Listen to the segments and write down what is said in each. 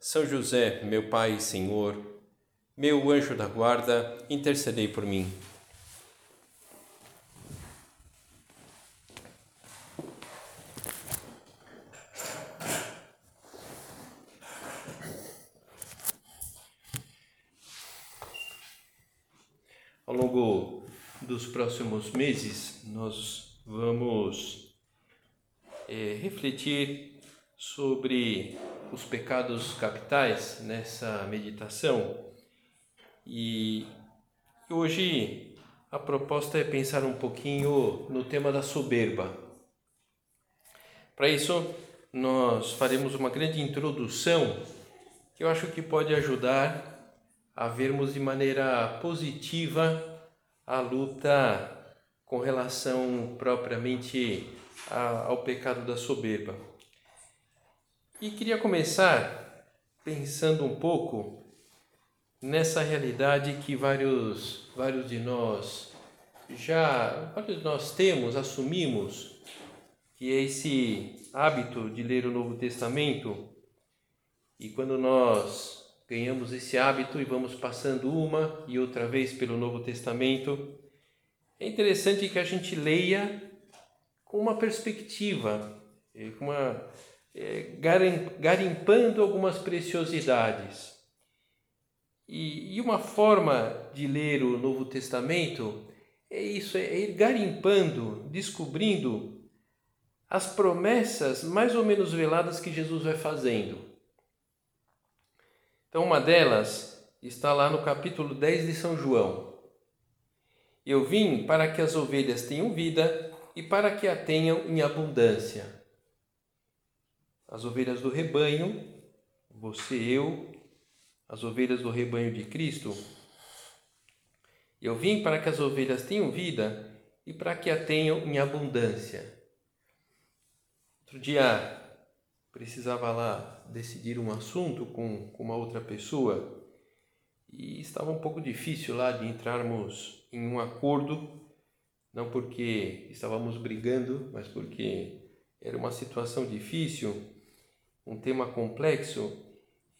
são José, meu Pai e Senhor, meu anjo da guarda, intercedei por mim. Ao longo dos próximos meses, nós vamos é, refletir sobre os pecados capitais nessa meditação e hoje a proposta é pensar um pouquinho no tema da soberba. Para isso, nós faremos uma grande introdução que eu acho que pode ajudar a vermos de maneira positiva a luta com relação propriamente ao pecado da soberba. E queria começar pensando um pouco nessa realidade que vários, vários de nós já, vários de nós temos, assumimos, que é esse hábito de ler o Novo Testamento. E quando nós ganhamos esse hábito e vamos passando uma e outra vez pelo Novo Testamento, é interessante que a gente leia com uma perspectiva, eh, com uma garimpando algumas preciosidades. E, e, uma forma de ler o Novo Testamento é isso, é ir garimpando, descobrindo as promessas mais ou menos veladas que Jesus vai fazendo. Então, uma delas está lá no capítulo 10 de São João. Eu vim para que as ovelhas tenham vida e para que a tenham em abundância as ovelhas do rebanho, você, eu, as ovelhas do rebanho de Cristo. Eu vim para que as ovelhas tenham vida e para que a tenham em abundância. Outro dia precisava lá decidir um assunto com, com uma outra pessoa e estava um pouco difícil lá de entrarmos em um acordo, não porque estávamos brigando, mas porque era uma situação difícil um tema complexo,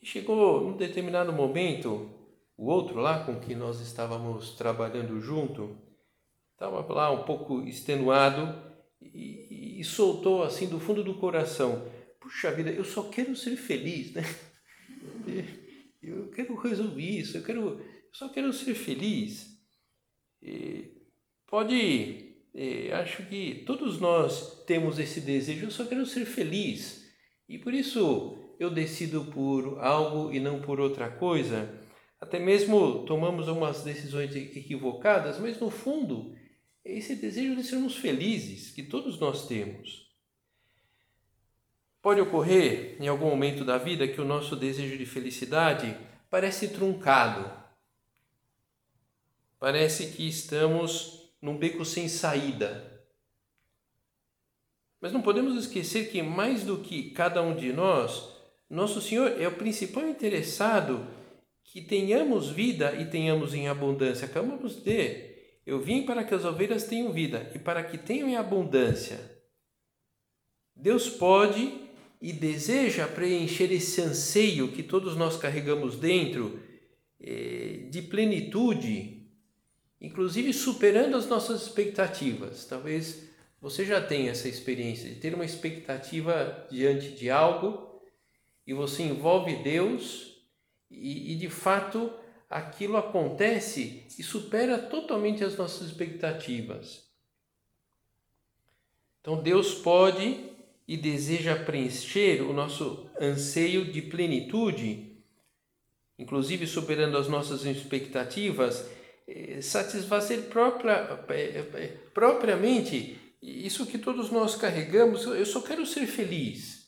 e chegou num determinado momento, o outro lá com que nós estávamos trabalhando junto, estava lá um pouco extenuado e, e, soltou assim do fundo do coração: Puxa vida, eu só quero ser feliz, né? Eu quero resolver isso, eu, quero, eu só quero ser feliz. E pode, acho que todos nós temos esse desejo, eu só quero ser feliz. E por isso eu decido por algo e não por outra coisa. Até mesmo tomamos algumas decisões equivocadas, mas no fundo é esse desejo de sermos felizes que todos nós temos. Pode ocorrer em algum momento da vida que o nosso desejo de felicidade parece truncado. Parece que estamos num beco sem saída. Mas não podemos esquecer que, mais do que cada um de nós, nosso Senhor é o principal interessado que tenhamos vida e tenhamos em abundância. Acabamos de. Eu vim para que as ovelhas tenham vida e para que tenham em abundância. Deus pode e deseja preencher esse anseio que todos nós carregamos dentro eh, de plenitude, inclusive superando as nossas expectativas. Talvez você já tem essa experiência de ter uma expectativa diante de algo e você envolve Deus e, e de fato aquilo acontece e supera totalmente as nossas expectativas. Então Deus pode e deseja preencher o nosso anseio de plenitude, inclusive superando as nossas expectativas, eh, satisfazer própria, eh, eh, propriamente isso que todos nós carregamos, eu só quero ser feliz.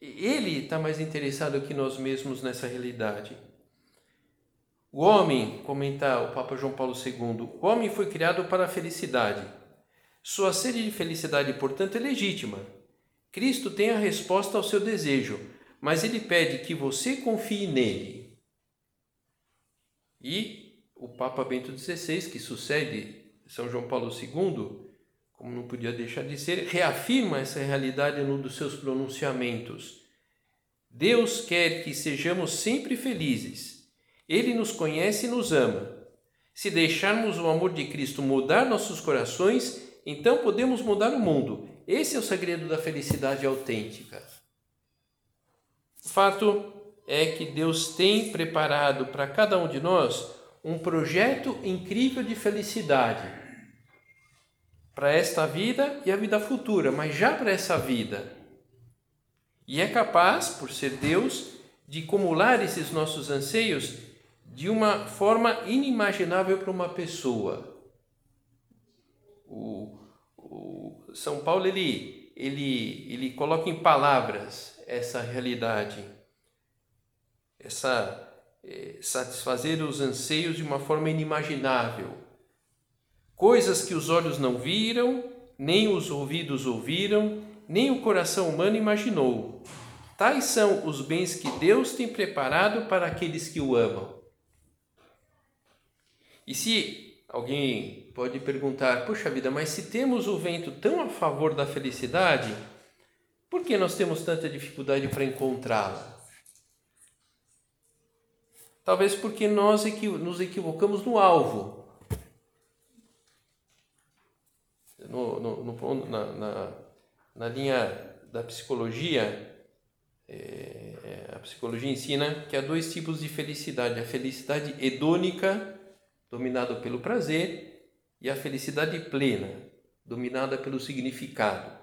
Ele está mais interessado que nós mesmos nessa realidade. O homem, comenta o Papa João Paulo II, o homem foi criado para a felicidade. Sua sede de felicidade, portanto, é legítima. Cristo tem a resposta ao seu desejo, mas ele pede que você confie nele. E o Papa Bento XVI, que sucede São João Paulo II, como não podia deixar de ser, reafirma essa realidade num dos seus pronunciamentos. Deus quer que sejamos sempre felizes. Ele nos conhece e nos ama. Se deixarmos o amor de Cristo mudar nossos corações, então podemos mudar o mundo. Esse é o segredo da felicidade autêntica. O fato é que Deus tem preparado para cada um de nós um projeto incrível de felicidade para esta vida e a vida futura, mas já para essa vida. E é capaz, por ser Deus, de acumular esses nossos anseios de uma forma inimaginável para uma pessoa. O, o São Paulo ele, ele, ele coloca em palavras essa realidade, essa é, satisfazer os anseios de uma forma inimaginável coisas que os olhos não viram, nem os ouvidos ouviram, nem o coração humano imaginou. Tais são os bens que Deus tem preparado para aqueles que o amam. E se alguém pode perguntar, puxa vida, mas se temos o vento tão a favor da felicidade, por que nós temos tanta dificuldade para encontrá-la? Talvez porque nós nos equivocamos no alvo. No, no, no na, na, na, linha da psicologia, é, é, a psicologia ensina que há dois tipos de felicidade: a felicidade hedônica, dominada pelo prazer, e a felicidade plena, dominada pelo significado.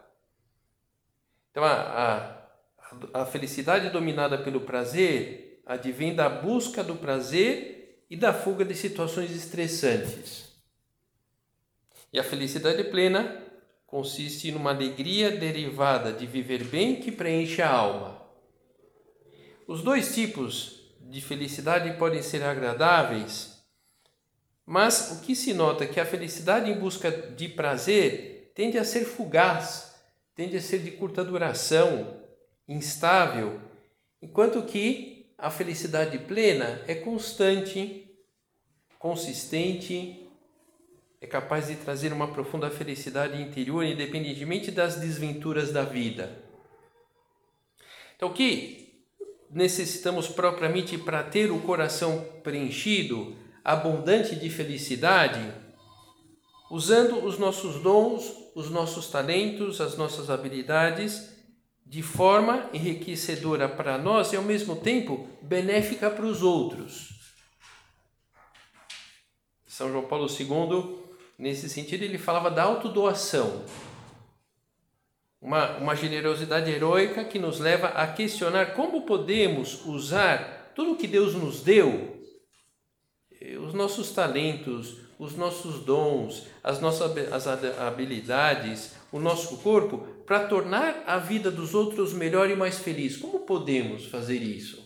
Então, a, a, a felicidade dominada pelo prazer advém da busca do prazer e da fuga de situações estressantes. E a felicidade plena consiste numa alegria derivada de viver bem que preenche a alma. Os dois tipos de felicidade podem ser agradáveis, mas o que se nota é que a felicidade em busca de prazer tende a ser fugaz, tende a ser de curta duração, instável, enquanto que a felicidade plena é constante, consistente é capaz de trazer uma profunda felicidade interior, independentemente das desventuras da vida. Então, o que necessitamos propriamente para ter o coração preenchido, abundante de felicidade? Usando os nossos dons, os nossos talentos, as nossas habilidades de forma enriquecedora para nós e ao mesmo tempo benéfica para os outros. São João Paulo II nesse sentido, ele falava da autodoação. Uma, uma generosidade heróica que nos leva a questionar como podemos usar tudo que Deus nos deu, eh, os nossos talentos, os nossos dons, as nossas as habilidades, o nosso corpo, para tornar a vida dos outros melhor e mais feliz. Como podemos fazer isso?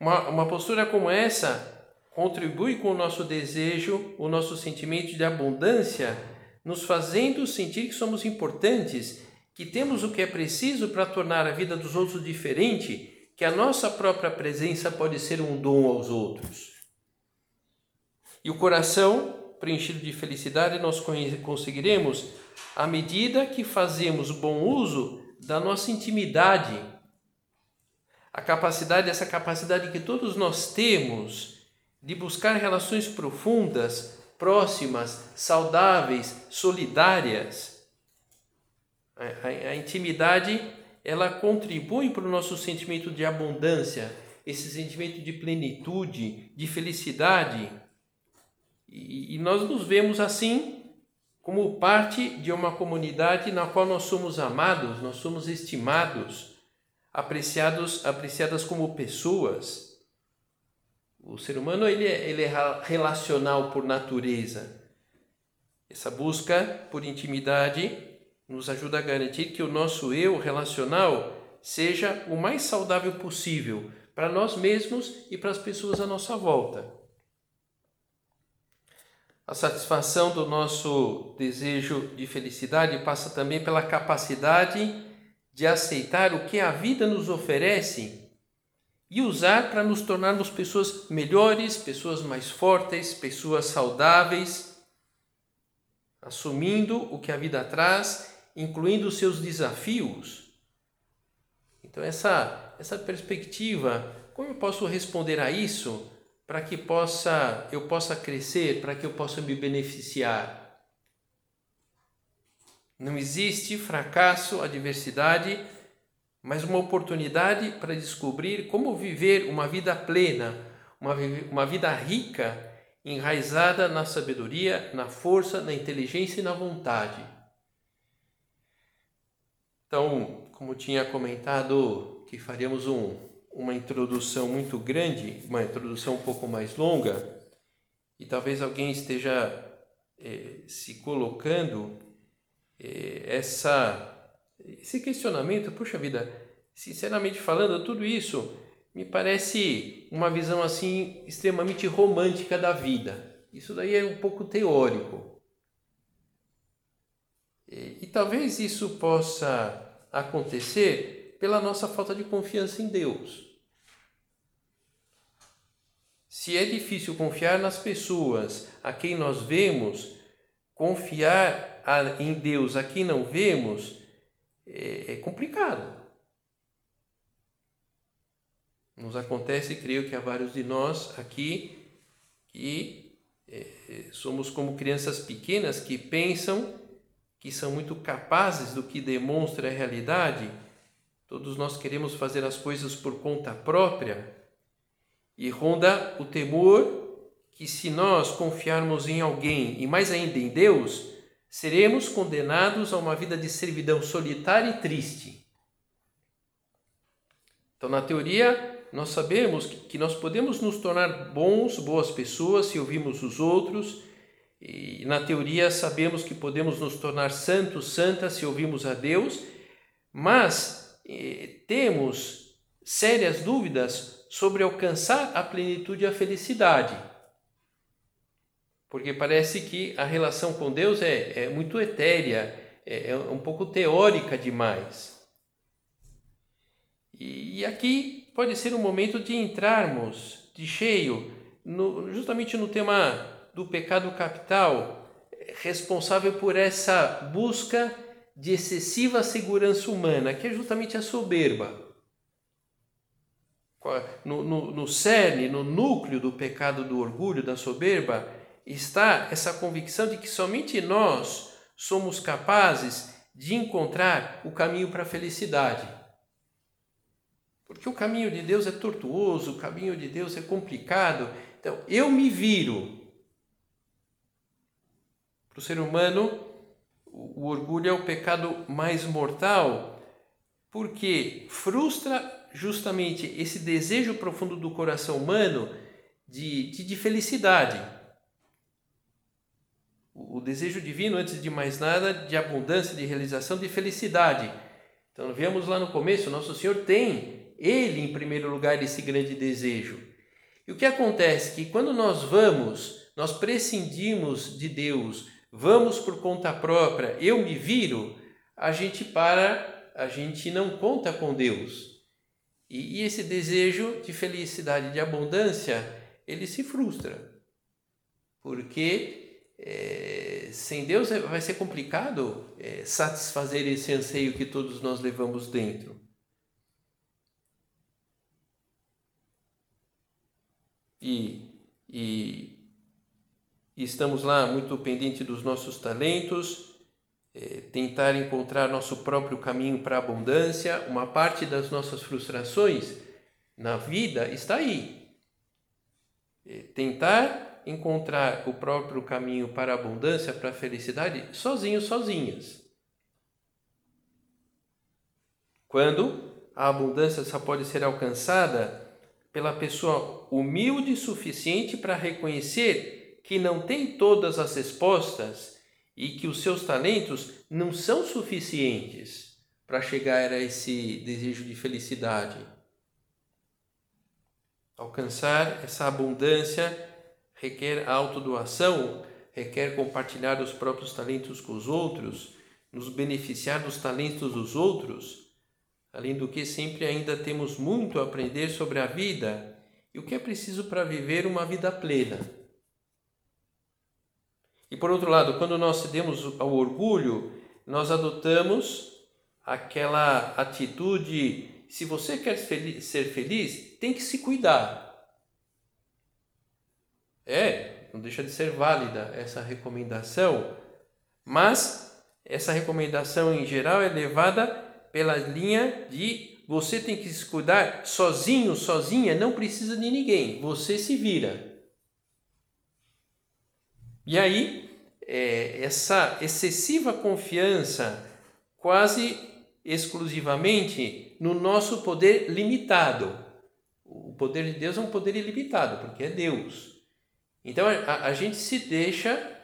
Uma, uma postura como essa contribui com o nosso desejo, o nosso sentimento de abundância, nos fazendo sentir que somos importantes, que temos o que é preciso para tornar a vida dos outros diferente, que a nossa própria presença pode ser um dom aos outros. E o coração preenchido de felicidade nós conseguiremos à medida que fazemos bom uso da nossa intimidade. A capacidade, essa capacidade que todos nós temos de buscar relações profundas, próximas, saudáveis, solidárias. A, a, a intimidade ela contribui para o nosso sentimento de abundância, esse sentimento de plenitude, de felicidade. E, e nós nos vemos assim como parte de uma comunidade na qual nós somos amados, nós somos estimados, apreciados, apreciadas como pessoas. O ser humano ele é, ele é relacional por natureza. Essa busca por intimidade nos ajuda a garantir que o nosso eu relacional seja o mais saudável possível, para nós mesmos e para as pessoas à nossa volta. A satisfação do nosso desejo de felicidade passa também pela capacidade de aceitar o que a vida nos oferece e usar para nos tornarmos pessoas melhores, pessoas mais fortes, pessoas saudáveis, assumindo o que a vida traz, incluindo os seus desafios. Então essa essa perspectiva, como eu posso responder a isso para que possa eu possa crescer, para que eu possa me beneficiar? Não existe fracasso, adversidade mas uma oportunidade para descobrir como viver uma vida plena, uma, uma vida rica, enraizada na sabedoria, na força, na inteligência e na vontade. Então, como tinha comentado que faríamos um, uma introdução muito grande, uma introdução um pouco mais longa, e talvez alguém esteja eh, se colocando eh, essa esse questionamento, puxa vida, sinceramente falando, tudo isso me parece uma visão assim extremamente romântica da vida. Isso daí é um pouco teórico. E, e talvez isso possa acontecer pela nossa falta de confiança em Deus. Se é difícil confiar nas pessoas a quem nós vemos, confiar em Deus a quem não vemos, é, é complicado. Nos acontece, creio que há vários de nós aqui que é, é, somos como crianças pequenas que pensam que são muito capazes do que demonstra a realidade. Todos nós queremos fazer as coisas por conta própria e ronda o temor que se nós confiarmos em alguém e mais ainda em Deus, seremos condenados a uma vida de servidão solitária e triste. Então, na teoria, nós sabemos que nós podemos nos tornar bons, boas pessoas se ouvirmos os outros, e na teoria sabemos que podemos nos tornar santos, santas se ouvirmos a Deus, mas eh, temos sérias dúvidas sobre alcançar a plenitude e a felicidade porque parece que a relação com Deus é, é muito etérea, é, é, um pouco teórica demais. E, e, aqui pode ser um momento de entrarmos de cheio no, justamente no tema do pecado capital, responsável por essa busca de excessiva segurança humana, que é justamente a soberba. No, no, no cerne, no núcleo do pecado do orgulho, da soberba, está essa convicção de que somente nós somos capazes de encontrar o caminho para a felicidade. Porque o caminho de Deus é tortuoso, o caminho de Deus é complicado. Então, eu me viro. Para o ser humano, o orgulho é o pecado mais mortal, porque frustra justamente esse desejo profundo do coração humano de, de, de felicidade o desejo divino, antes de mais nada, de abundância, de realização, de felicidade. Então, vemos lá no começo, nosso Senhor tem, Ele em primeiro lugar, esse grande desejo. E o que acontece? Que quando nós vamos, nós prescindimos de Deus, vamos por conta própria, eu me viro, a gente para, a gente não conta com Deus. E, e esse desejo de felicidade, de abundância, ele se frustra. Porque é, sem Deus vai ser complicado é, satisfazer esse anseio que todos nós levamos dentro. E, e, e estamos lá muito pendente dos nossos talentos, é, tentar encontrar nosso próprio caminho para a abundância. Uma parte das nossas frustrações na vida está aí. É, tentar encontrar o próprio caminho para a abundância, para a felicidade, sozinhos, sozinhas. Quando a abundância só pode ser alcançada pela pessoa humilde suficiente para reconhecer que não tem todas as respostas e que os seus talentos não são suficientes para chegar a esse desejo de felicidade. Alcançar essa abundância requer autodoação, requer compartilhar os próprios talentos com os outros, nos beneficiar dos talentos dos outros. Além do que, sempre ainda temos muito a aprender sobre a vida e o que é preciso para viver uma vida plena. E por outro lado, quando nós cedemos ao orgulho, nós adotamos aquela atitude: se você quer ser feliz, tem que se cuidar. É, não deixa de ser válida essa recomendação, mas essa recomendação em geral é levada pela linha de você tem que se cuidar sozinho, sozinha, não precisa de ninguém, você se vira. E aí, é, essa excessiva confiança, quase exclusivamente no nosso poder limitado. O poder de Deus é um poder ilimitado, porque é Deus. Então a, a gente se deixa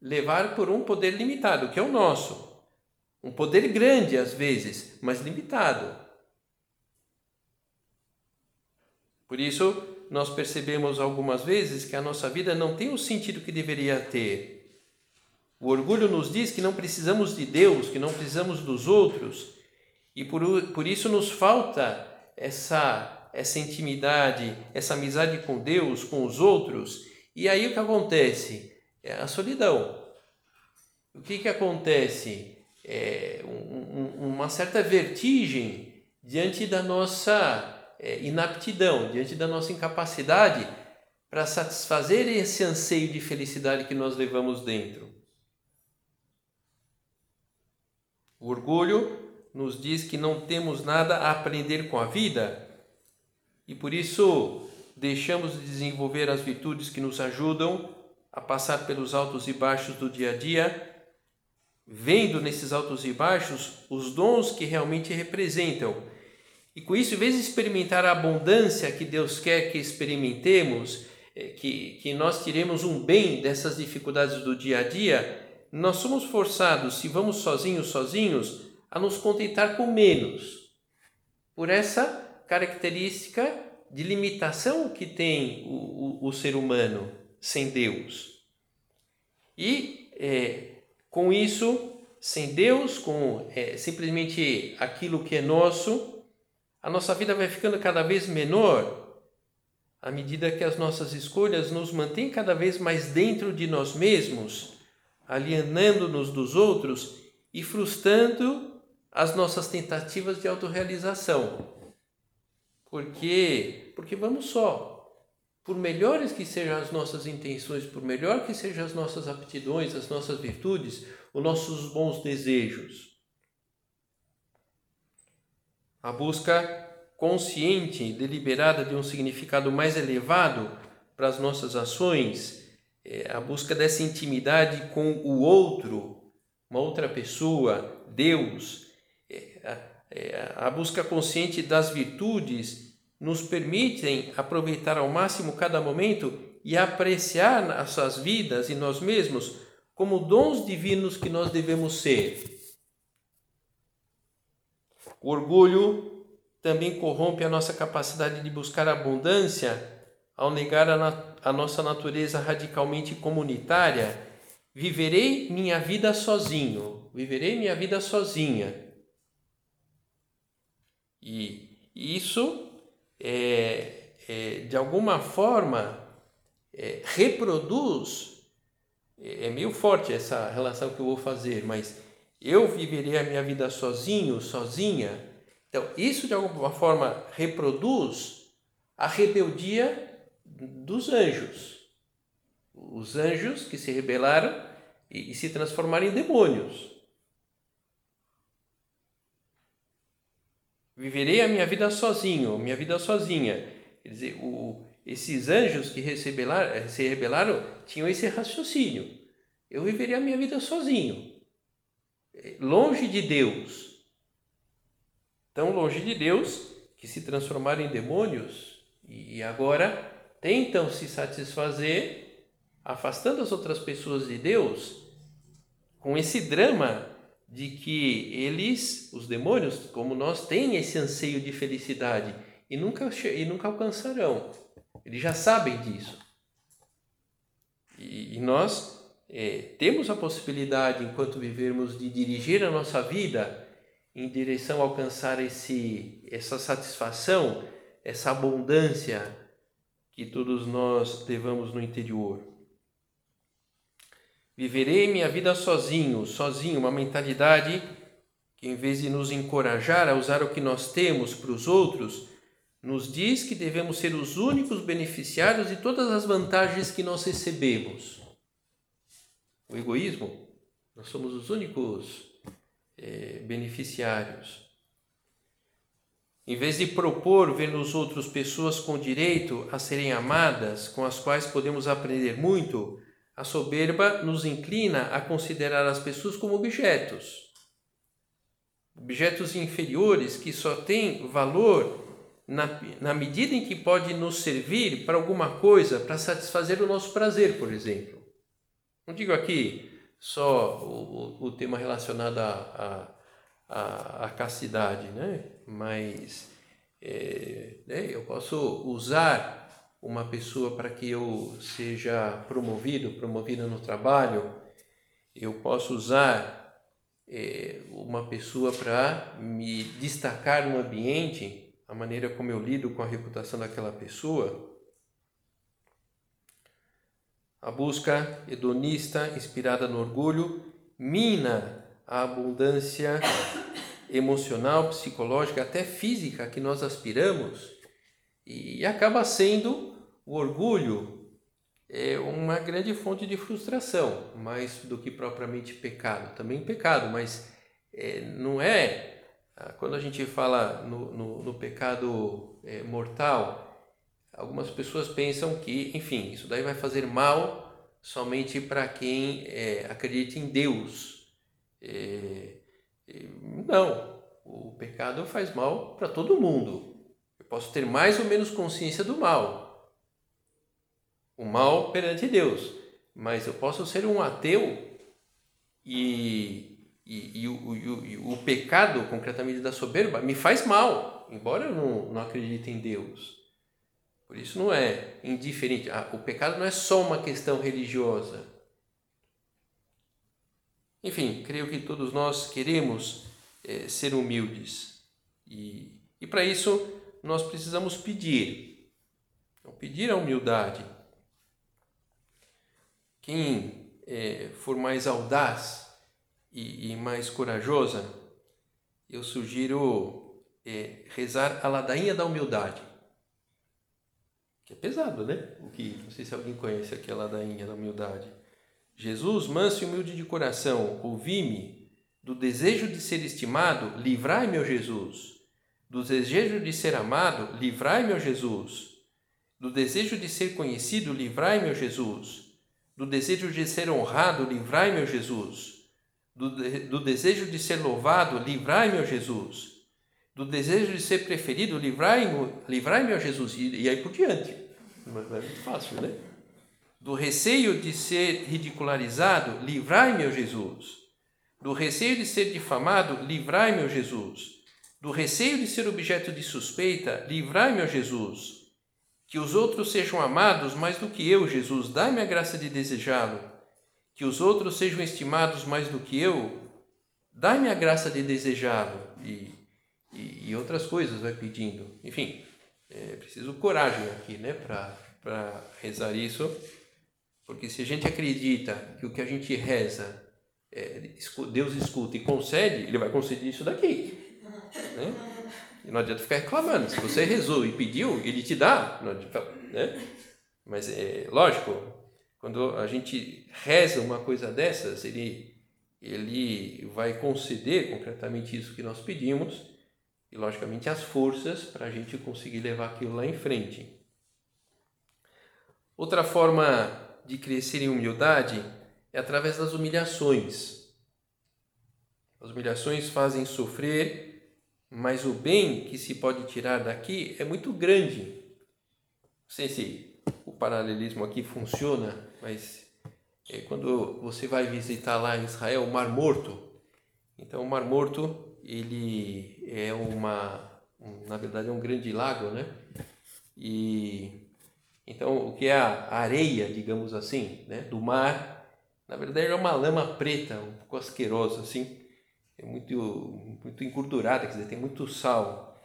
levar por um poder limitado, que é o nosso. Um poder grande às vezes, mas limitado. Por isso, nós percebemos algumas vezes que a nossa vida não tem o sentido que deveria ter. O orgulho nos diz que não precisamos de Deus, que não precisamos dos outros, e por, por isso nos falta essa, essa intimidade, essa amizade com Deus, com os outros, e aí o que acontece? É a solidão. O que, que acontece? É um, um, uma certa vertigem diante da nossa é, inaptidão, diante da nossa incapacidade para satisfazer esse anseio de felicidade que nós levamos dentro. O orgulho nos diz que não temos nada a aprender com a vida e por isso deixamos de desenvolver as virtudes que nos ajudam a passar pelos altos e baixos do dia a dia, vendo nesses altos e baixos os dons que realmente representam. E com isso, em vez de experimentar a abundância que Deus quer que experimentemos, eh, que, que nós tiremos um bem dessas dificuldades do dia a dia, nós somos forçados, se vamos sozinhos, sozinhos, a nos contentar com menos. Por essa característica de limitação que tem o, o, o ser humano sem Deus. E é, com isso, sem Deus, com é, simplesmente aquilo que é nosso, a nossa vida vai ficando cada vez menor à medida que as nossas escolhas nos mantêm cada vez mais dentro de nós mesmos, alienando-nos dos outros e frustrando as nossas tentativas de autorrealização. Por quê? Porque vamos só. Por melhores que sejam as nossas intenções, por melhor que sejam as nossas aptidões, as nossas virtudes, os nossos bons desejos. A busca consciente, deliberada de um significado mais elevado para as nossas ações, é a busca dessa intimidade com o outro, uma outra pessoa, Deus, a busca consciente das virtudes nos permitem aproveitar ao máximo cada momento e apreciar nossas vidas e nós mesmos como dons divinos que nós devemos ser. O orgulho também corrompe a nossa capacidade de buscar abundância ao negar a, a nossa natureza radicalmente comunitária. Viverei minha vida sozinho, viverei minha vida sozinha. E isso, é, é de alguma forma, é, reproduz. É, é meio forte essa relação que eu vou fazer, mas eu viverei a minha vida sozinho, sozinha. Então, isso de alguma forma reproduz a rebeldia dos anjos. Os anjos que se rebelaram e, e se transformaram em demônios. Viverei a minha vida sozinho, minha vida sozinha. Quer dizer, o, esses anjos que se rebelaram tinham esse raciocínio. Eu viveria a minha vida sozinho, longe de Deus. Tão longe de Deus que se transformaram em demônios e agora tentam se satisfazer afastando as outras pessoas de Deus com esse drama de que eles, os demônios, como nós, têm esse anseio de felicidade e nunca, e nunca alcançarão. Eles já sabem disso. E, e nós é, temos a possibilidade, enquanto vivermos, de dirigir a nossa vida em direção a alcançar esse, essa satisfação, essa abundância que todos nós levamos no interior. Viverei minha vida sozinho, sozinho, uma mentalidade que, em vez de nos encorajar a usar o que nós temos para os outros, nos diz que devemos ser os únicos beneficiários de todas as vantagens que nós recebemos. O egoísmo, nós somos os únicos é, beneficiários. Em vez de propor ver nos outros pessoas com direito a serem amadas, com as quais podemos aprender muito, a soberba nos inclina a considerar as pessoas como objetos. Objetos inferiores que só têm valor na, na medida em que pode nos servir para alguma coisa, para satisfazer o nosso prazer, por exemplo. Não digo aqui só o, o tema relacionado à a, a, castidade, né? mas é, né? eu posso usar uma pessoa para que eu seja promovido, promovida no trabalho, eu posso usar é, uma pessoa para me destacar no ambiente a maneira como eu lido com a reputação daquela pessoa, a busca hedonista, inspirada no orgulho, mina a abundância emocional, psicológica, até física que nós aspiramos e acaba sendo o orgulho é uma grande fonte de frustração, mais do que propriamente pecado. Também pecado, mas é, não é ah, quando a gente fala no, no, no pecado é, mortal, algumas pessoas pensam que, enfim, isso daí vai fazer mal somente para quem é, acredita em Deus. É, não, o pecado faz mal para todo mundo. Posso ter mais ou menos consciência do mal, o mal perante Deus, mas eu posso ser um ateu e e, e, o, e, o, o, pecado, concretamente da soberba, me faz mal, embora eu não, não acredite em Deus. Por isso não é indiferente. Ah, o pecado não é só uma questão religiosa. Enfim, creio que todos nós queremos é, ser humildes. E, e para isso nós precisamos pedir. Então, pedir a humildade. Quem é, for mais audaz, e, e mais corajosa, eu sugiro é, rezar a ladainha da humildade. Que é pesado, né? O que, não sei se alguém conhece aqui a ladainha da humildade. Jesus, manso e humilde de coração, ouvi-me. Do desejo de ser estimado, livrai-me, Jesus. Do desejo de ser amado, livrai-me, ó Jesus. Do desejo de ser conhecido, livrai-me, ó Jesus. Do desejo de ser honrado, livrai-me, ó Jesus do, do desejo de ser louvado, livrai-me, ó Jesus. Do desejo de ser preferido, livrai-me, livrai-me, ó Jesus. E, e aí por diante. É muito fácil, né? Do receio de ser ridicularizado, livrai-me, ó Jesus. Do receio de ser difamado, livrai-me, ó Jesus. Do receio de ser objeto de suspeita, livrai-me, ó Jesus. Que os outros sejam amados mais do que eu, Jesus, dai-me a graça de desejá-lo. Que os outros sejam estimados mais do que eu, dai-me a graça de desejá-lo. E, e, e, outras coisas vai pedindo. Enfim, é preciso coragem aqui, né, para rezar isso, porque se a gente acredita que o que a gente reza é, Deus escuta e concede, Ele vai conceder isso daqui, né? E não adianta ficar reclamando. Se você rezou e pediu, Ele te dá, né? Mas é lógico, quando a gente reza uma coisa dessas, ele, ele vai conceder concretamente isso que nós pedimos e, logicamente, as forças para a gente conseguir levar aquilo lá em frente. Outra forma de crescer em humildade é através das humilhações. As humilhações fazem sofrer, mas o bem que se pode tirar daqui é muito grande. Não sei se o paralelismo aqui funciona, mas é, quando você vai visitar lá em Israel o Mar Morto, então o Mar Morto ele é uma, um, na verdade é um grande lago, né? E Então, o que é a areia, digamos assim, né, do mar, na verdade é uma lama preta, um pouco asquerosa, assim, é muito, muito engordurada, quer dizer, tem muito sal.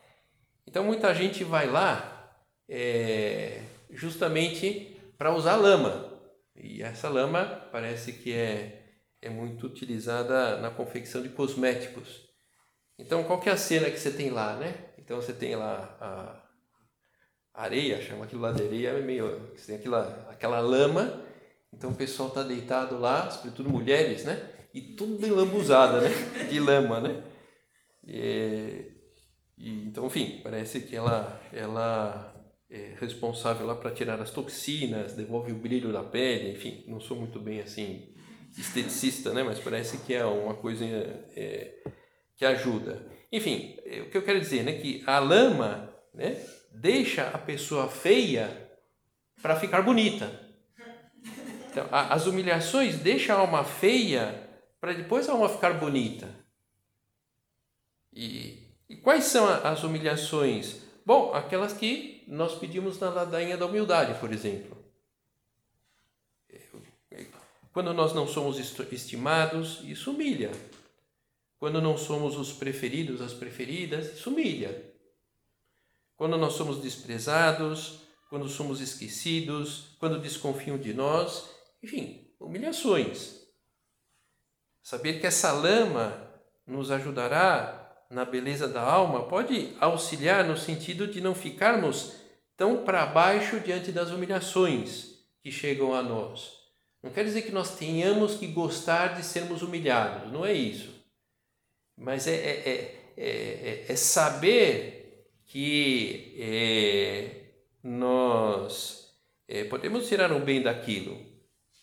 Então, muita gente vai lá é, justamente para usar lama. E essa lama parece que é, é muito utilizada na confecção de cosméticos. Então, qual que é a cena que você tem lá, né? Então, você tem lá a areia, chama aquilo lá de areia, é meio, você tem aquela, aquela lama, então o pessoal está deitado lá, sobretudo mulheres, né? E tudo lambuzada, né? De lama, né? E, e, então, enfim, parece que ela, ela é responsável lá para tirar as toxinas, devolve o brilho da pele, enfim, não sou muito bem assim esteticista, né? Mas parece que é uma coisa é, que ajuda. Enfim, é, o que eu quero dizer, né? Que a lama, né? Deixa a pessoa feia para ficar bonita. Então, a, as humilhações deixam a alma feia para depois a alma ficar bonita. E, e quais são as humilhações? Bom, aquelas que nós pedimos na ladainha da humildade, por exemplo. Quando nós não somos estimados, isso humilha. Quando não somos os preferidos, as preferidas, isso humilha. Quando nós somos desprezados, quando somos esquecidos, quando desconfiam de nós, enfim, humilhações. Saber que essa lama nos ajudará na beleza da alma pode auxiliar no sentido de não ficarmos tão para baixo diante das humilhações que chegam a nós. Não quer dizer que nós tenhamos que gostar de sermos humilhados, não é isso. Mas é, é, é, é saber que nós podemos tirar um bem daquilo.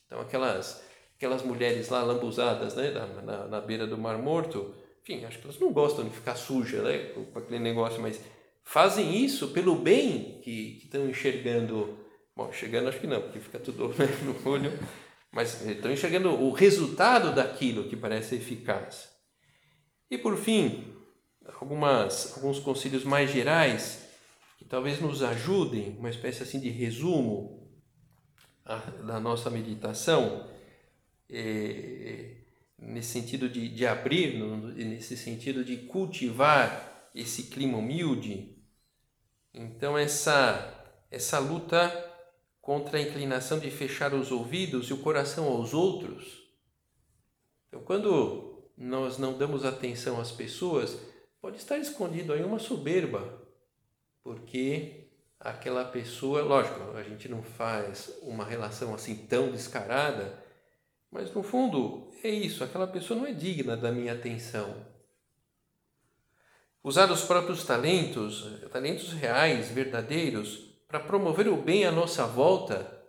Então, aquelas, aquelas mulheres lá lambuzadas né, na, na, na beira do Mar Morto, enfim, acho que elas não gostam de ficar suja né, com aquele negócio, mas fazem isso pelo bem que, estão enxergando. Bom, enxergando acho que não, porque fica tudo né, no olho, mas estão enxergando o resultado daquilo que parece eficaz. E por fim, algumas, alguns conselhos mais gerais que talvez nos ajudem, uma espécie assim de resumo a, da nossa meditação, é, nesse sentido de, de abrir, nesse sentido de cultivar esse clima humilde. Então, essa, essa luta contra a inclinação de fechar os ouvidos e o coração aos outros. Então, quando nós não damos atenção às pessoas, pode estar escondido aí uma soberba, porque aquela pessoa, lógico, a gente não faz uma relação assim tão descarada, mas no fundo é isso, aquela pessoa não é digna da minha atenção. Usar os próprios talentos, talentos reais, verdadeiros, para promover o bem à nossa volta.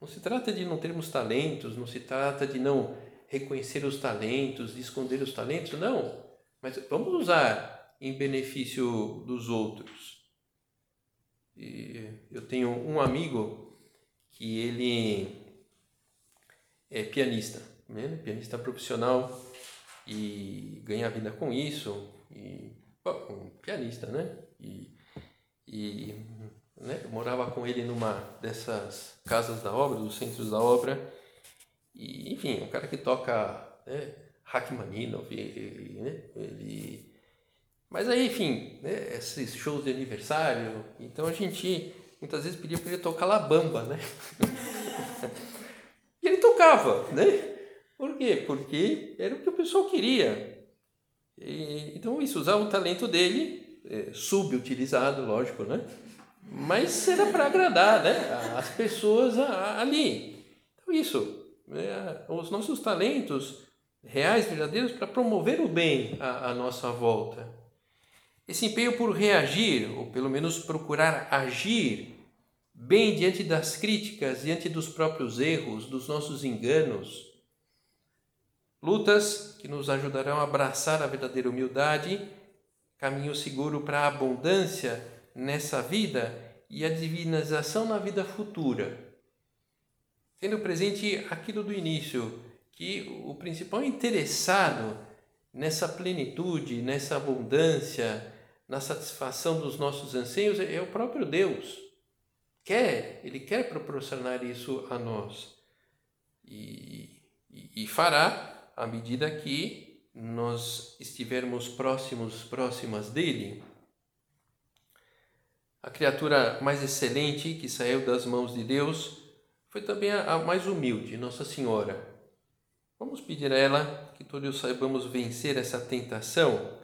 Não se trata de não termos talentos, não se trata de não reconhecer os talentos, de esconder os talentos, não. Mas vamos usar em benefício dos outros. E eu tenho um amigo que ele é pianista, né? pianista profissional e ganha vida com isso. E, bom, pianista, né? E, e né? morava com ele numa dessas casas da obra, dos centros da obra e, enfim, um cara que toca né, Rachmaninoff, né, ele... Mas aí, enfim, né, esses shows de aniversário, então a gente muitas vezes pedia para ele tocar La Bamba, né? tocava, né? Por quê? Porque era o que o pessoal queria. E, então isso, usar o talento dele, é, subutilizado, lógico, né? Mas era para agradar né? as pessoas ali. Então isso, é, os nossos talentos reais, verdadeiros, para promover o bem à, à nossa volta. Esse empenho por reagir, ou pelo menos procurar agir bem diante das críticas, diante dos próprios erros, dos nossos enganos. Lutas que nos ajudarão a abraçar a verdadeira humildade, caminho seguro para a abundância nessa vida e a divinização na vida futura tendo presente aquilo do início, que o principal interessado nessa plenitude, nessa abundância, na satisfação dos nossos anseios é o próprio Deus. Quer, Ele quer proporcionar isso a nós. E, e, e fará à medida que nós estivermos próximos, próximas dele. A criatura mais excelente que saiu das mãos de Deus foi também a mais humilde, Nossa Senhora. Vamos pedir a ela que todos saibamos vencer essa tentação,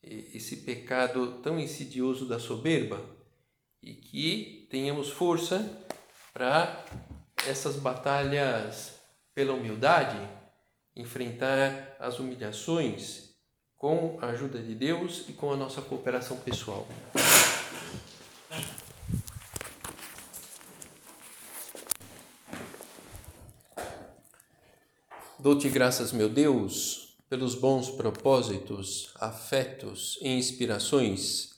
esse pecado tão insidioso da soberba e que tenhamos força para essas batalhas pela humildade, enfrentar as humilhações com a ajuda de Deus e com a nossa cooperação pessoal. Dou-te graças, meu Deus, pelos bons propósitos, afetos e inspirações